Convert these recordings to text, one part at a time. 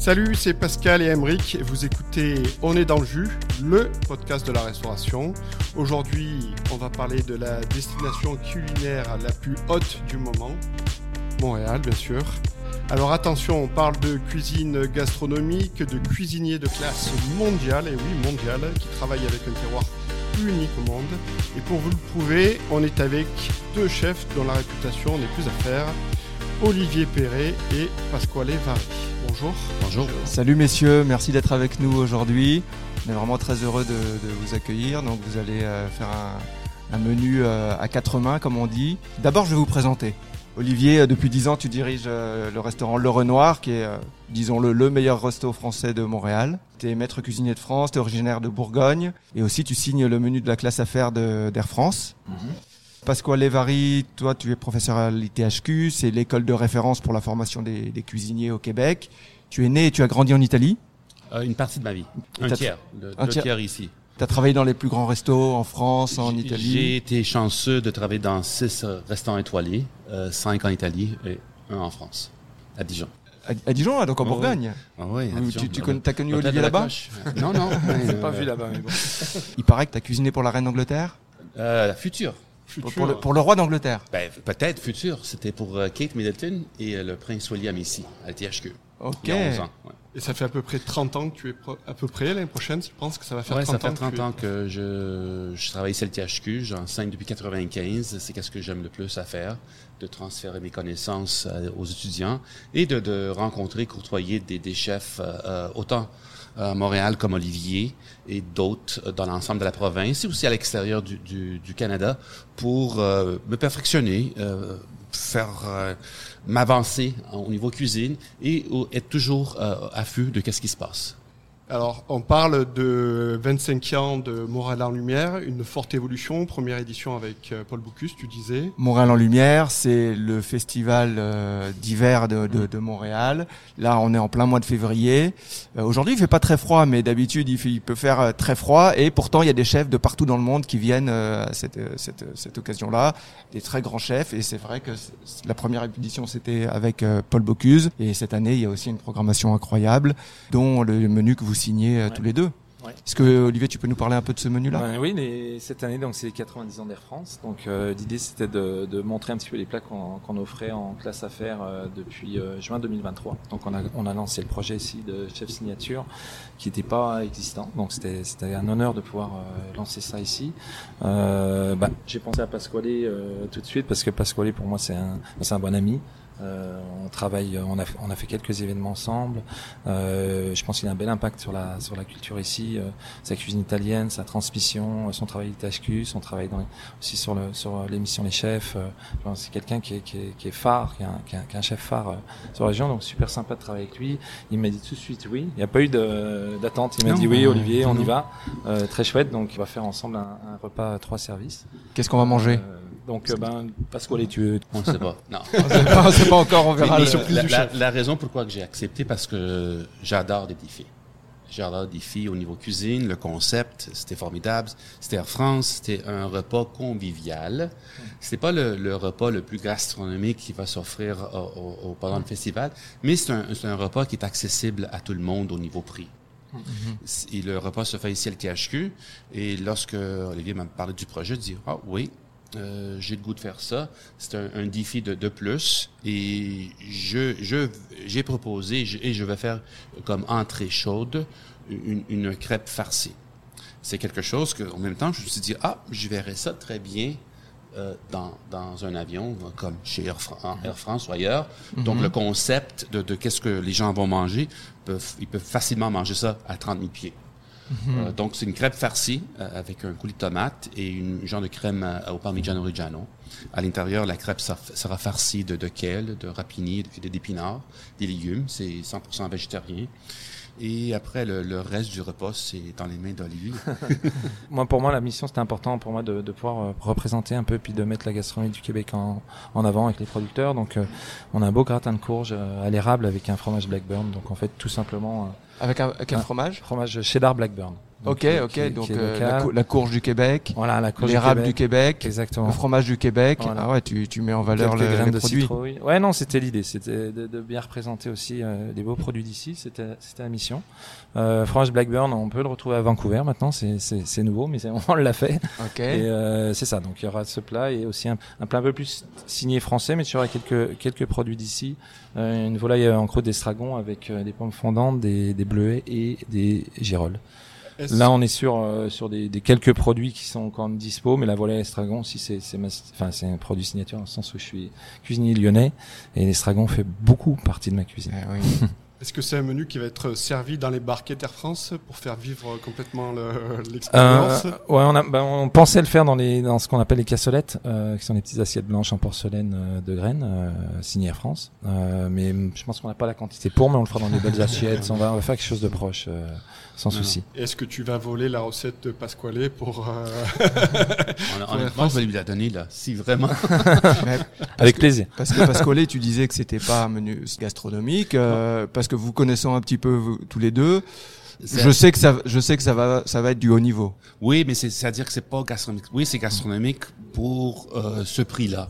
Salut, c'est Pascal et Emeric. Vous écoutez On est dans le jus, le podcast de la restauration. Aujourd'hui, on va parler de la destination culinaire la plus haute du moment, Montréal, bien sûr. Alors attention, on parle de cuisine gastronomique, de cuisiniers de classe mondiale, et oui, mondiale, qui travaillent avec un terroir unique au monde. Et pour vous le prouver, on est avec deux chefs dont la réputation n'est plus à faire, Olivier Perret et Pasquale Varri. Bonjour. Bonjour. Salut messieurs, merci d'être avec nous aujourd'hui. On est vraiment très heureux de, vous accueillir. Donc vous allez euh, faire un, menu euh, à quatre mains, comme on dit. D'abord, je vais vous présenter. Olivier, euh, depuis 10 ans, tu diriges le restaurant Le Renoir, qui est, disons, le, le meilleur resto français de Montréal. Tu es maître cuisinier de France, tu es originaire de Bourgogne. Et aussi, tu signes le menu de la classe affaires d'Air France. Mm Pasquale Lévary, toi tu es professeur à l'ITHQ, c'est l'école de référence pour la formation des, cuisiniers au Québec. Tu es né et tu as grandi en Italie euh, Une partie de ma vie, un tiers, un tiers ici. Tu as travaillé dans les plus grands restos en France, en Italie? J'ai été chanceux de travailler dans six restaurants étoilés, euh, cinq en Italie et un en France, à Dijon. À, Dijon, hein, donc en Bourgogne ah oui, Tu, tu as connu Olivier là-bas Non, non. Je pas vu là-bas. Bon. Il paraît que tu as cuisiné pour la reine d'Angleterre? Euh, La future. Pour, le, roi d'Angleterre ben, Peut-être futur. C'était pour euh, Kate Middleton et euh, le prince William ici, à THQ. Ok. Il y a 11 ans. Et ça fait à peu près 30 ans que tu es à peu près l'année prochaine, tu penses que ça va faire 30 ans ça fait 30 ans que, je, je, travaille ici à THQ, j'enseigne depuis 95, c'est qu'est-ce que j'aime le plus à faire, de transférer mes connaissances euh, aux étudiants et de, de rencontrer, courtoyer des, des chefs autant à Montréal comme Olivier et d'autres dans l'ensemble de la province et aussi à l'extérieur du, du, Canada pour euh, me perfectionner, euh, faire euh, m'avancer au niveau cuisine et être toujours affût de qu'est-ce qui se passe. Alors, on parle de 25 ans de Montréal en Lumière, une forte évolution, première édition avec euh, Paul Bocuse, tu disais. Montréal en Lumière, c'est le festival euh, d'hiver de, Montréal. Là, on est en plein mois de février. Euh, aujourd'hui, il fait pas très froid, mais d'habitude, il, peut faire très froid. Et pourtant, il y a des chefs de partout dans le monde qui viennent à cette, cette, cette occasion-là, des très grands chefs. Et c'est vrai que la première édition, c'était avec Paul Bocuse. Et cette année, il y a aussi une programmation incroyable, dont le menu que vous signé euh, tous les deux. Est-ce que Olivier, tu peux nous parler un peu de ce menu-là? Ben Oui, cette année, donc c'est les 90 ans d'Air France. Donc euh, l'idée, c'était de, de, montrer un petit peu les plats qu'on offrait en classe affaires euh, depuis euh, juin 2023. Donc on a, on a lancé le projet ici de chef signature, qui n'était pas existant. Donc c'était un honneur de pouvoir lancer ça ici. Bah, J'ai pensé à Pasquale tout de suite parce que Pasquale, pour moi, c'est un, un bon ami. Euh, on travaille, on a, on a fait quelques événements ensemble. Euh, je pense qu'il a un bel impact sur la sur la culture ici, euh, sa cuisine italienne, sa transmission, son travail THQ, son travail dans, aussi sur le sur l'émission Les Chefs. c'est quelqu'un qui est, qui, est, qui est phare, qui est, un, qui, est un, chef phare sur la région, donc super sympa de travailler avec lui. Il m'a dit tout de suite oui. Il n'y a pas eu d'attente. Il m'a dit oui, Olivier, on y va. très chouette. Donc, on va faire ensemble un, un repas à trois services. Qu'est-ce qu'on va manger? Donc, euh, ben, Pasquale, tu On ne sait pas. Non. on ne sait pas encore, on verra. la, la, raison pourquoi j'ai accepté, parce que j'adore des défis. J'adore des défis au niveau cuisine, le concept, c'était formidable. C'était Air France, c'était un repas convivial. C'était pas le, repas le plus gastronomique qui va s'offrir au, pendant le festival, mais c'est un, un repas qui est accessible à tout le monde au niveau prix. Mm-hmm. Et le repas se fait ici à l'THQ. Et lorsque Olivier m'a parlé du projet, je dis, ah oui, euh, j'ai le goût de faire ça. C'est un, défi de, de, plus. Et je, je, j'ai proposé, et je vais faire comme entrée chaude, une, une crêpe farcie. C'est quelque chose que, en même temps, je me suis dit, ah, je verrais ça très bien euh, dans, dans un avion, comme chez Air, France ou ailleurs. Donc, mhm. le concept de, de qu'est-ce que les gens vont manger, peuvent, ils peuvent facilement manger ça à 30 000 pieds. Euh, donc, c'est une crêpe farcie euh, avec un coulis de tomate et une genre de crème euh, au parmigiano reggiano. À l'intérieur, la crêpe sera farcie de, de kale, de rapini, d'épinards, des légumes. C'est 100% végétarien. Et après, le, reste du repas, c'est dans les mains d'Olivier. moi, pour moi, la mission, c'était important pour moi de, de, pouvoir représenter un peu, puis de mettre la gastronomie du Québec en, en avant avec les producteurs. Donc, on a un beau gratin de courge à l'érable avec un fromage Blackburn. Donc, en fait, tout simplement avec un, quel fromage? Fromage cheddar Blackburn. Ok, ok. qui- donc qui euh, la, courge du Québec, Voilà, la courge l'érable du du Québec, Québec. Exactement. le fromage du Québec. Voilà. Ah ouais, tu, tu mets en valeur Quelques le- les de produits. citrouille. Ouais, non, c'était l'idée, c'était de, de bien représenter aussi euh, les beaux produits d'ici. C'était, c'était la mission. Euh, fromage Blackburn, on peut le retrouver à Vancouver maintenant. C'est, c'est, nouveau, mais on l'a fait. Ok. Et euh, c'est ça. Donc il y aura ce plat et aussi un, un plat un peu plus signé français, mais tu auras quelques quelques produits d'ici. Euh, une volaille en croûte d'estragon avec euh, des pommes fondantes, des, des bleuets et des girolles. Là, on est sur euh, sur des, des quelques produits qui sont quand même dispo, mais la volaille estragon, si c'est c'est ma- enfin c'est un produit signature dans le sens où je suis cuisinier lyonnais et l'estragon fait beaucoup partie de ma cuisine. Ah oui. Est-ce que c'est un menu qui va être servi dans les barquettes Air France pour faire vivre complètement le- l'expérience Euh, ouais, on, a, ben, on pensait le faire dans les dans ce qu'on appelle les cassolettes, euh, qui sont des petites assiettes blanches en porcelaine euh, de graines, euh, signées Air France. Euh, mais je pense qu'on n'a pas la quantité pour, mais on le fera dans des belles assiettes. On va, on va faire quelque chose de proche, euh, sans Non, souci. Est-ce que tu vas voler la recette de Pasquale pour... euh, On, honnêtement, je vais lui la donner, là. Si vraiment. Mais Avec plaisir. Parce que Pasquale, tu disais que c'était pas un menu gastronomique, euh, parce que vous connaissant un petit peu vous, tous les deux, je sais que ça, je sais que ça va, ça va être du haut niveau. Oui, mais c'est- c'est-à-dire que c'est pas gastronomique. Oui, c'est gastronomique pour euh, ce prix-là.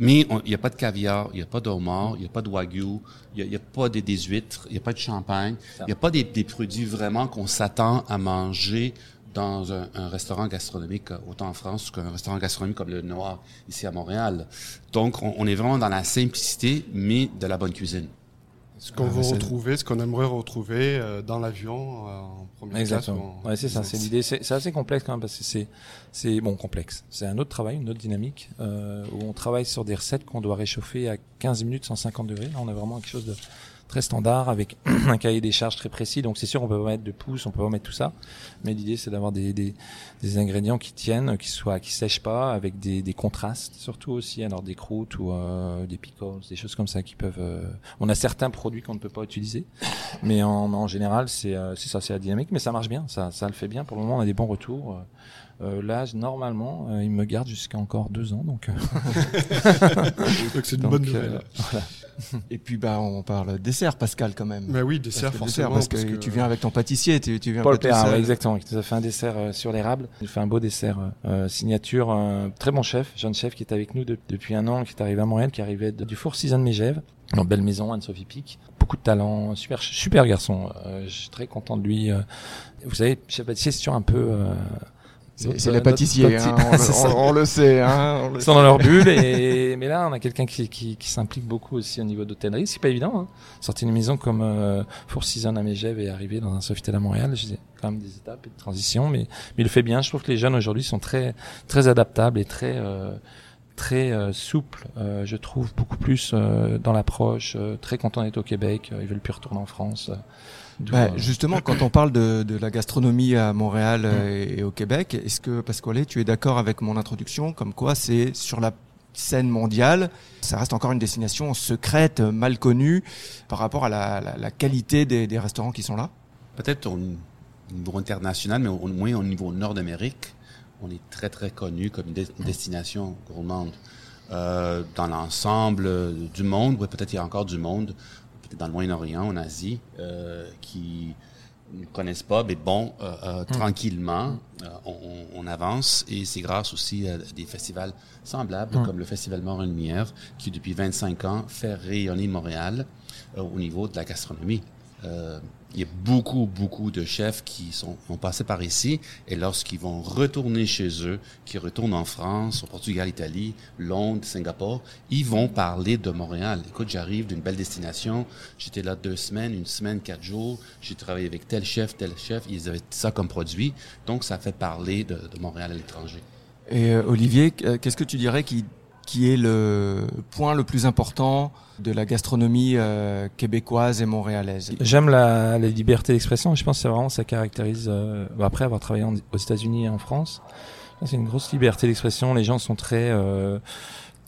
Mais on- il n'y a pas de caviar, il n'y a pas de homard, il n'y a pas de wagyu, il n'y a, pas des, des huîtres, il n'y a pas de champagne, il n'y a pas des, des produits vraiment qu'on s'attend à manger dans un, un restaurant gastronomique, euh, autant en France qu'un restaurant gastronomique comme le Noir ici à Montréal. Donc, on, on est vraiment dans la simplicité, mais de la bonne cuisine. Ce qu'on Ah, veut retrouver, ce qu'on aimerait retrouver euh, dans l'avion euh, en première Exactement. classe. Ouais, c'est ça, c'est l'idée. C'est assez complexe quand même parce que c'est, c'est bon complexe. C'est un autre travail, une autre dynamique euh, où on travaille sur des recettes qu'on doit réchauffer à 15 minutes 150 degrés. Là, on a vraiment quelque chose de très standard avec un cahier des charges très précis. Donc c'est sûr, on peut pas mettre de pouces, on peut pas mettre tout ça. Mais l'idée, c'est d'avoir des, des, des ingrédients qui tiennent, qui soient, qui sèchent pas, avec des, des contrastes surtout aussi. Alors des croûtes ou euh, des pickles, des choses comme ça qui peuvent. euh, On a certains produits qu'on ne peut pas utiliser. Mais en, en général, c'est euh, ça, c'est la dynamique, mais ça marche bien, ça, ça le fait bien. Pour le moment, on a des bons retours. Euh, là, normalement, euh, il me garde jusqu'à encore deux ans, donc. euh, Donc c'est une donc, bonne euh, nouvelle. voilà. Et puis bah on parle dessert, Pascal quand même. Mais oui, Parce dessert que forcément. parce que, tu viens avec ton pâtissier, tu, tu viens Paul pas seul. ouais, exactement, qui nous a fait un dessert euh, sur l'érable. Il fait un beau dessert euh, signature, un très bon chef, jeune chef qui est avec nous de- depuis un an, qui est arrivé à Montréal, qui arrivait de- du Four Seasons Mégève, dans belle maison, Anne-Sophie Pic. Beaucoup de talent, super, super garçon. Euh, je suis très content de lui. euh. Vous savez, chef pâtissier, c'est toujours un peu. euh, C'est c'est les pâtissiers, petit- hein, on, le- C'est ça. on- on le sait. Hein, on Ils sont dans leur bulle et mais là on a quelqu'un qui, qui, qui s'implique beaucoup aussi au niveau d'hôtellerie c'est pas évident hein. sortir une maison comme euh, Four Seasons à Megève et arriver dans un Sofitel à Montréal j'ai quand même des étapes et de transition mais mais il le fait bien je trouve que les jeunes aujourd'hui sont très très adaptables et très euh, très euh, souples euh, je trouve beaucoup plus euh, dans l'approche euh, très contents d'être au Québec euh, ils veulent plus retourner en France euh, Bah, euh, justement, quand on parle de, de la gastronomie à Montréal euh, et, au Québec, est-ce que Pasquale, tu es d'accord avec mon introduction, comme quoi c'est sur la scène mondiale, ça reste encore une destination secrète, mal connue, par rapport à la, la- la qualité des, des restaurants qui sont là? Peut-être au niveau international, mais au moins au niveau Nord-Amérique, on est très, très connu comme une des- une destination gourmande. Euh, dans l'ensemble du monde, oui, peut-être il y a encore du monde, dans le Moyen-Orient, en Asie, euh, qui ne connaissent pas, mais bon, euh, euh, tranquillement, euh, on, on- avance. Et c'est grâce aussi à des festivals semblables comme le Festival Mort en Lumière, qui depuis 25 ans fait rayonner Montréal au niveau de la gastronomie. Il y a beaucoup, beaucoup de chefs qui sont, ont passé par ici et lorsqu'ils vont retourner chez eux, qui retournent en France, au Portugal, Italie, Londres, Singapour, ils vont parler de Montréal. Écoute, j'arrive d'une belle destination, j'étais là deux semaines, une semaine, quatre jours, j'ai travaillé avec tel chef, tel chef, ils avaient ça comme produit, donc ça fait parler de, de Montréal à l'étranger. Et euh, Olivier, qu'est-ce que tu dirais qui, qui est le point le plus important de la gastronomie euh, québécoise et montréalaise J'aime la, la liberté d'expression. Je pense que c'est vraiment ça caractérise. euh, bah, après avoir travaillé en- aux États-Unis et en France, c'est une grosse liberté d'expression. Les gens sont très euh,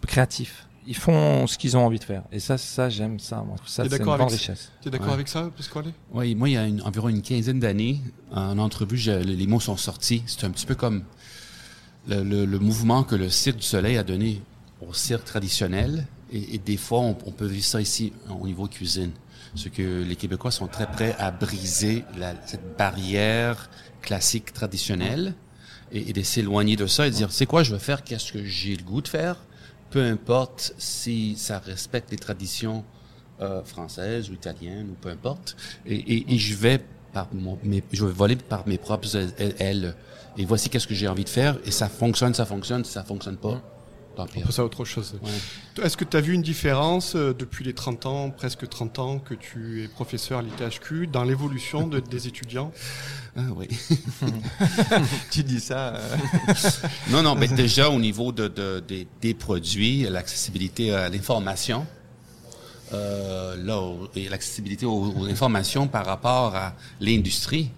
créatifs. Ils font ce qu'ils ont envie de faire. Et ça, ça j'aime ça. Moi. Ça, c'est une grande avec richesse. Tu es d'accord Ouais. avec ça, Pasquale? Oui, moi, il y a une- environ une quinzaine d'années, en entrevue, je- les mots sont sortis. C'est un petit peu comme le, le- le mouvement que le Cirque du Soleil a donné au cirque traditionnel. Et, des fois, on, peut vivre ça ici au niveau cuisine. c'est que les Québécois sont très prêts à briser la, cette barrière classique traditionnelle et, et de s'éloigner de ça et de dire c'est quoi je veux faire, qu'est-ce que j'ai le goût de faire, peu importe si ça respecte les traditions euh, françaises ou italiennes ou peu importe, et, et, je vais par mon, je vais voler par mes propres ailes. Et voici qu'est-ce que j'ai envie de faire, et ça fonctionne, ça fonctionne, ça fonctionne pas. Tant pis. On passe à autre chose. Ouais. Est-ce que tu as vu une différence euh, depuis les 30 ans, presque 30 ans que tu es professeur à l'ITHQ, dans l'évolution de- des étudiants? Ah oui. tu dis ça. euh, Non, non, mais déjà au niveau de, de- des- des produits, l'accessibilité à l'information, euh, là, l'accessibilité aux, aux informations par rapport à l'industrie.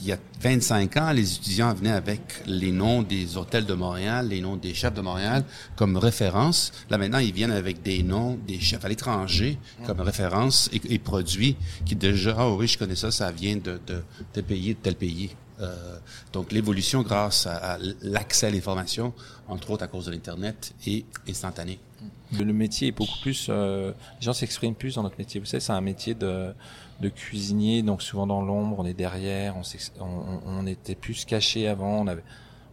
Il y a 25 ans, les étudiants venaient avec les noms des hôtels de Montréal, les noms des chefs de Montréal comme référence. Là, maintenant, ils viennent avec des noms des chefs à l'étranger comme référence et, et produits qui déjà, ah oui, je connais ça, ça vient de, de tel pays, de tel pays. Euh, donc, l'évolution grâce à, à l'accès à l'information, entre autres à cause de l'Internet, est instantanée. Le métier est beaucoup plus. euh, les gens s'expriment plus dans notre métier. Vous savez, c'est un métier de, de cuisinier, donc souvent dans l'ombre, on est derrière, on, on, on- était plus caché avant, on avait,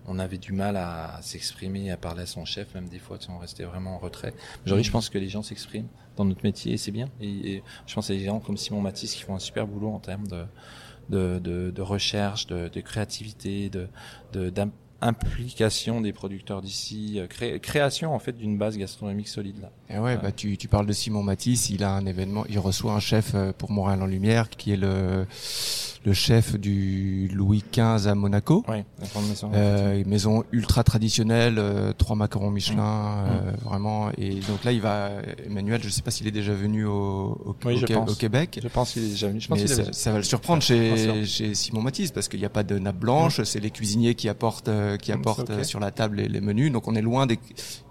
on avait du mal à, s'exprimer, à parler à son chef, même des fois, tu sais, on restait vraiment en retrait. Aujourd'hui, je pense que les gens s'expriment dans notre métier et c'est bien. Et, et je pense à des gens comme Simon Matisse qui font un super boulot en termes de, de, de, de recherche, de, de créativité, de, de implication des producteurs d'ici, euh, cré- création en fait d'une base gastronomique solide là. Et ouais, bah tu, tu parles de Simon Matisse, il a un événement, il reçoit un chef euh, pour Montréal en Lumière qui est le le chef du Louis XV à Monaco. Oui, la grande maison. Euh, une maison ultra traditionnelle, euh, trois macarons Michelin, euh, vraiment. Et donc là, il va, Emmanuel, je sais pas s'il est déjà venu au, au, Oui, au je Qué- pense. au Québec. Je pense qu'il est déjà venu. Je pense Mais qu'il est ça, ça va le surprendre chez, Simon Matisse parce qu'il n'y a pas de nappe blanche, c'est les cuisiniers qui apportent, qui Mm, apportent sur la table les, les menus. Donc on est loin des.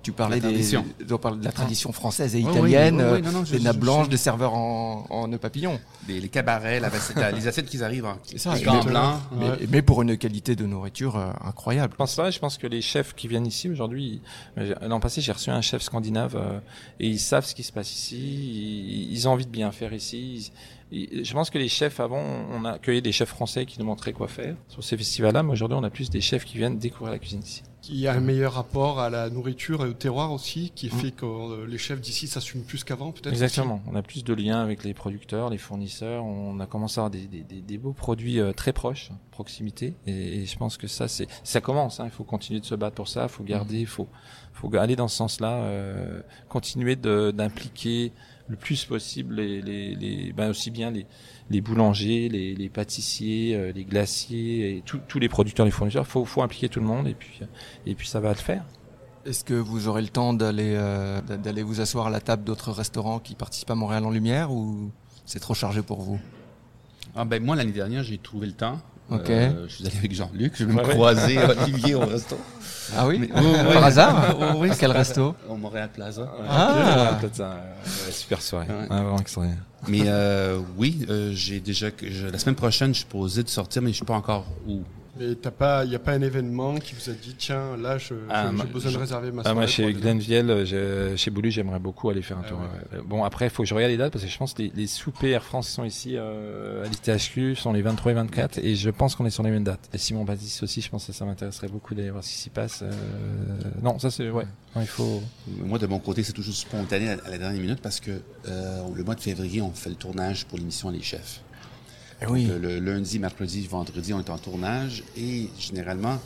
Tu parlais La des, on parle de la tradition française et italienne, oui, oui, oui, non, non, je- des je- nappes je- blanches, des serveurs en, en nœud papillon. Des, les cabarets, la, les assiettes qui arrivent C'est ça, gants les- blancs. Mais, Ouais. mais pour une qualité de nourriture euh, incroyable. Je pense pas. Je pense que les chefs qui viennent ici aujourd'hui, l'an passé, j'ai reçu un chef scandinave euh, et ils savent ce qui se passe ici. Ils, ils ont envie de bien faire ici. Ils- je pense que les chefs avant, on a accueilli des chefs français qui nous montraient quoi faire sur ces festivals-là, mais aujourd'hui, on a plus des chefs qui viennent découvrir la cuisine ici. Il y a un meilleur rapport à la nourriture et au terroir aussi, qui Mm. fait que euh, les chefs d'ici s'assument plus qu'avant, peut-être Exactement. On a plus de liens avec les producteurs, les fournisseurs. On a commencé à avoir des, des, des, des beaux produits euh, très proches, proximité. Et, et je pense que ça, c'est, ça commence. Hein. Il faut continuer de se battre pour ça. Il faut garder, il faut, faut aller dans ce sens-là. Euh, continuer d'impliquer le plus possible les, les, les ben aussi bien les, les boulangers, les, les pâtissiers, euh, les glaciers et tous tous les producteurs, les fournisseurs. Faut, faut impliquer tout le monde et puis, et puis ça va le faire. Est-ce que vous aurez le temps d'aller euh, d'aller vous asseoir à la table d'autres restaurants qui participent à Montréal en Lumière ou c'est trop chargé pour vous? Ah ben moi l'année dernière j'ai trouvé le temps. Ok. Euh, je suis allé avec Jean-Luc, je vais Ouais, me croiser Olivier au resto. Ah oui? Mais- oui. Par hasard? Oh, oui, À quel resto? Au Montréal Plaza. Ah. ça. super soirée. Ouais. Ah, vraiment extraordinaire. Mais euh, oui, euh, j'ai déjà que je- la semaine prochaine je suis posé de sortir, mais je suis pas encore où. Mais t'as pas, il n'y a pas un événement qui vous a dit, tiens, là, je- Ah, j'ai moi, besoin je- de réserver ma Ah, soirée. moi, pour chez Glenville, euh, chez Boulu, j'aimerais beaucoup aller faire un Ah tour. ouais. ouais. Bon, après, il faut que je regarde les dates parce que je pense que les, les soupers Air France sont ici euh, à l'ITHQ sont les 23 et 24 et je pense qu'on est sur les mêmes dates. Et Simon Baptiste aussi, je pense que ça m'intéresserait beaucoup d'aller voir ce qui s'y passe. Euh, Non, ça c'est ouais. Non, il faut. Moi de mon côté c'est toujours spontané à, à la dernière minute parce que euh, le mois de février on fait le tournage pour l'émission Les Chefs. Eh le lundi, mercredi, vendredi, on est en tournage et généralement,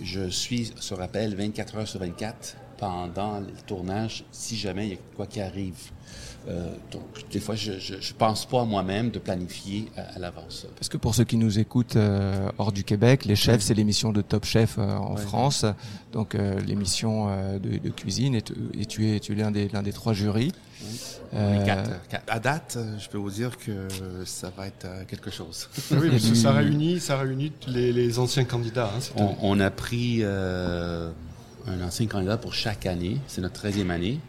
je suis sur appel 24 heures sur 24 pendant le tournage si jamais il y a quoi qui arrive. Euh, donc, des fois, je, je, je pense pas à moi-même de planifier à, à l'avance. Parce que pour ceux qui nous écoutent euh, hors du Québec, les chefs, c'est l'émission de Top Chef euh, en Ouais. France, donc euh, l'émission euh, de, de cuisine, et, tu- et tu es, tu es l'un des, l'un des trois jurys. Euh, Les quatre- quatre- À date, je peux vous dire que ça va être quelque chose. Ah oui, parce que ça réunit, ça réunit les, les anciens candidats. Hein, on a pris euh, un ancien candidat pour chaque année. C'est notre 13e année.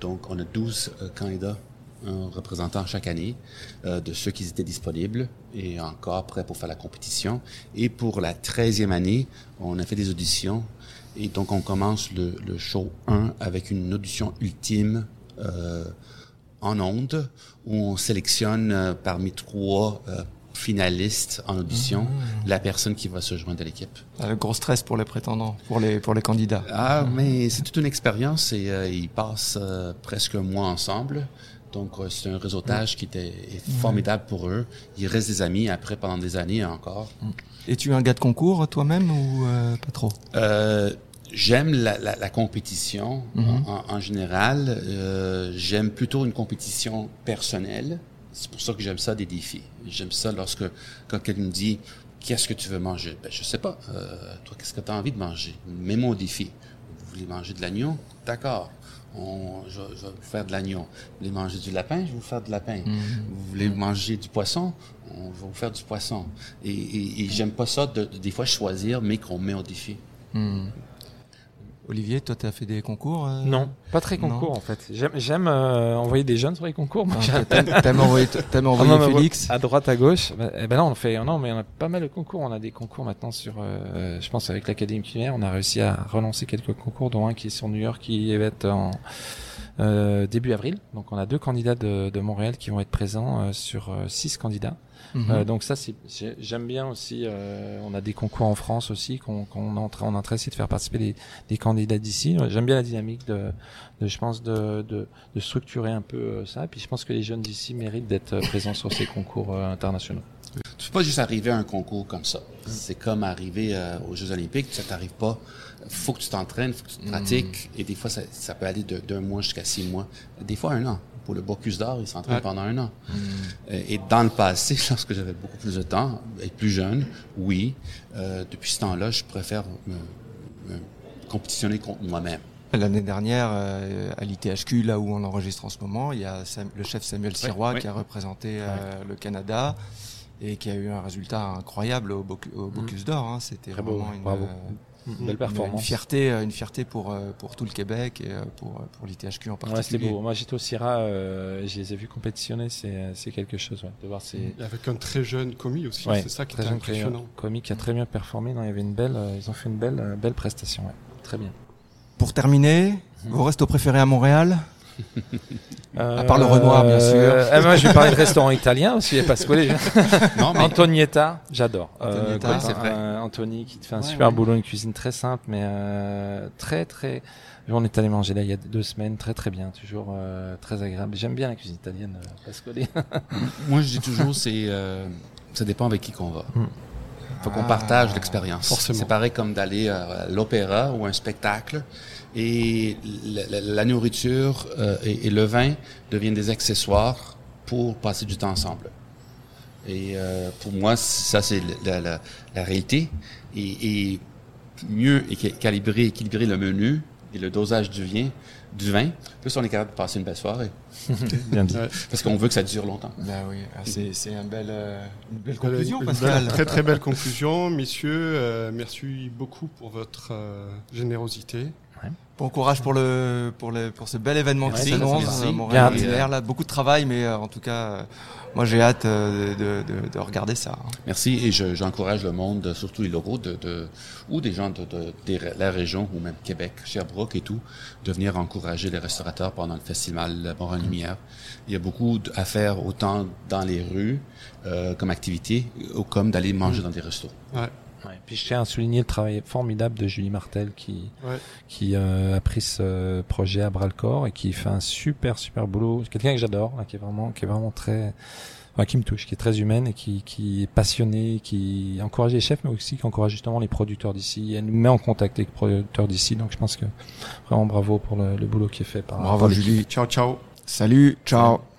Donc, on a 12 euh, candidats, un représentant chaque année, euh, de ceux qui étaient disponibles et encore prêts pour faire la compétition. Et pour la 13e année, on a fait des auditions. Et donc, on commence le, le show 1 avec une audition ultime euh, en ondes où on sélectionne euh, parmi trois finalistes en audition la personne qui va se joindre à l'équipe. Ah, Le gros stress pour les prétendants, pour les, pour les candidats. Ah, mais c'est toute une expérience et euh, ils passent euh, presque un mois ensemble. Donc, euh, c'est un réseautage qui était est formidable pour eux. Ils restent des amis après pendant des années encore. Es-tu un gars de concours toi-même ou pas trop? J'aime la, la, la compétition Mhm. en, en général. J'aime plutôt une compétition personnelle. C'est pour ça que j'aime ça des défis. J'aime ça lorsque quand quelqu'un me dit qu'est-ce que tu veux manger? Ben je sais pas. Euh, toi, qu'est-ce que tu as envie de manger? Mets-moi au défi. Vous voulez manger de l'agneau? D'accord. On, je, je vais vous faire de l'agneau. Vous voulez manger du lapin? Je vais vous faire du lapin. Vous voulez manger du poisson? On va vous faire du poisson. Et, et, et j'aime pas ça de, de- des fois choisir, mais qu'on met au défi. Hmm. Olivier, toi, tu as fait des concours euh Non, pas très Non. concours en fait. J'aime, euh, envoyer des jeunes sur les concours. Envoyer non, mais Félix À droite, à gauche. Bah, eh ben là, on fait. Non, mais on a pas mal de concours. On a des concours maintenant sur. euh, je pense avec l'Académie culinaire, on a réussi à relancer quelques concours, dont un qui est sur New York, qui va être en début avril. Donc, on a deux candidats de, de Montréal qui vont être présents euh, sur euh, six candidats. Euh, donc ça, j'aime bien aussi. euh, on a des concours en France aussi qu'on, qu'on est en train, on est en train de faire participer des, des candidats d'ici. J'aime bien la dynamique de, de je pense, de, de, de structurer un peu euh, ça. Et puis je pense que les jeunes d'ici méritent d'être euh, présents sur ces concours euh, internationaux. Tu peux pas juste arriver à un concours comme ça. C'est comme arriver euh, aux Jeux Olympiques, ça t'arrive pas. Faut que tu t'entraînes, faut que tu te pratiques, et des fois ça, ça peut aller de- d'un mois jusqu'à six mois, des fois un an. Pour le Bocuse d'or, il s'entraîne Ouais. pendant un an. Euh, Et dans le passé, lorsque j'avais beaucoup plus de temps, être plus jeune, oui. Euh, depuis ce temps-là, je préfère me, me compétitionner contre moi-même. L'année dernière, euh, à l'ITHQ, là où on enregistre en ce moment, il y a Sam- le chef Samuel Sirois ouais. qui a représenté euh, le Canada et qui a eu un résultat incroyable au, Boc- au Bocuse d'Or. hein. C'était beau, vraiment une, bravo. Belle une, performance. une fierté, euh, une fierté pour euh, pour tout le Québec et euh, pour pour l'ITHQ en Ouais, c'était particulier. beau. Moi, j'étais au CIRA, euh, je les ai vus compétitionner, c'est, c'est quelque chose, ouais, de voir ces, avec un très jeune commis aussi, Ouais, c'est ça qui très créateur, impressionnant. comique qui a très bien performé. Non, il y avait une belle, euh, ils ont fait une belle, euh, belle prestation, ouais. Très bien. Pour terminer, Mhm. vos restos préférés à Montréal? À part le Renoir, bien sûr. Eh, moi, je vais parler de restaurant italien aussi, il y a pas ce collège. Non, mais Antonietta, j'adore. Antonietta, copain, c'est vrai. euh, Anthony qui te fait un Ouais, super ouais. boulot, une cuisine très simple, mais euh, très très. On est allé manger là il y a deux semaines, très très bien, toujours euh, très agréable. J'aime bien la cuisine italienne, euh, Pasquale. moi je dis toujours, c'est euh, ça dépend avec qui qu'on va. Mm. faut qu'on Ah, partage l'expérience. forcément. C'est pareil comme d'aller à l'opéra ou un spectacle et la, la- la nourriture euh, et, et le vin deviennent des accessoires pour passer du temps ensemble. Et euh, pour moi, ça c'est la, la, la réalité. Et, et mieux calibrer, équilibrer le menu et le dosage du vin, du vin, plus on est capable de passer une belle soirée. bien dit. Parce qu'on veut que ça dure longtemps. Ben oui, ah, c'est c'est un bel, euh, une belle conclusion, une Pascal. belle- très très belle conclusion, messieurs. euh, merci beaucoup pour votre euh, générosité. Bon courage pour le pour le pour ce bel événement qui s'annonce, euh, là beaucoup de travail, mais euh, en tout cas, euh, moi j'ai hâte euh, de, de, de regarder ça. hein. Merci et je- j'encourage le monde, surtout les locaux, de, de, ou des gens de, de, de la région ou même Québec, Sherbrooke et tout, de venir encourager les restaurateurs pendant le festival Montréal Lumière. Il y a beaucoup à faire autant dans les rues euh, comme activité ou comme d'aller manger dans des restos. Ouais. Puis je tiens à souligner le travail formidable de Julie Martel qui, ouais. qui euh, a pris ce projet à bras le corps et qui fait un super super boulot. C'est Quelqu'un que j'adore, là, qui est vraiment qui est vraiment très enfin, qui me touche, qui est très humaine et qui, qui est passionnée, qui encourage les chefs mais aussi qui encourage justement les producteurs d'ici. Elle nous met en contact avec les producteurs d'ici, donc je pense que vraiment bravo pour le, le boulot qui est fait par Bravo. Julie. Ciao, ciao. Salut, ciao.